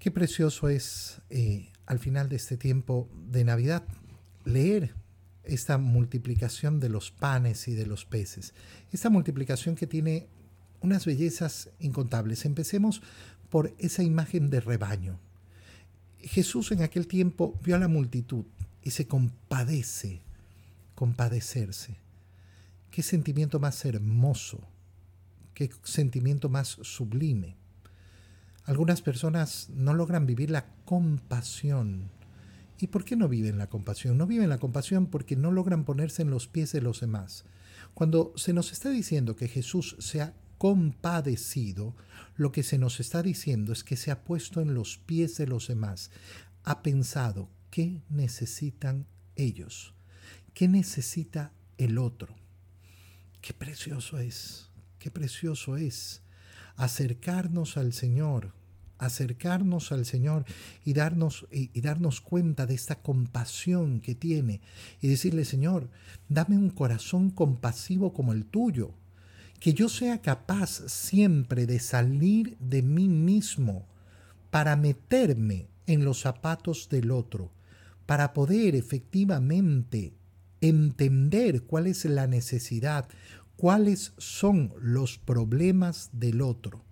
Qué precioso es eh, al final de este tiempo de Navidad leer esta multiplicación de los panes y de los peces. Esta multiplicación que tiene unas bellezas incontables. Empecemos por esa imagen de rebaño. Jesús en aquel tiempo vio a la multitud y se compadece, compadecerse. Qué sentimiento más hermoso, qué sentimiento más sublime. Algunas personas no logran vivir la compasión. ¿Y por qué no viven la compasión? No viven la compasión porque no logran ponerse en los pies de los demás. Cuando se nos está diciendo que Jesús se ha compadecido, lo que se nos está diciendo es que se ha puesto en los pies de los demás, ha pensado qué necesitan ellos, qué necesita el otro. Qué precioso es, qué precioso es acercarnos al Señor, acercarnos al Señor y darnos, y, darnos cuenta de esta compasión que tiene y decirle, Señor, dame un corazón compasivo como el tuyo, que yo sea capaz siempre de salir de mí mismo para meterme en los zapatos del otro, para poder efectivamente entender cuál es la necesidad, cuáles son los problemas del otro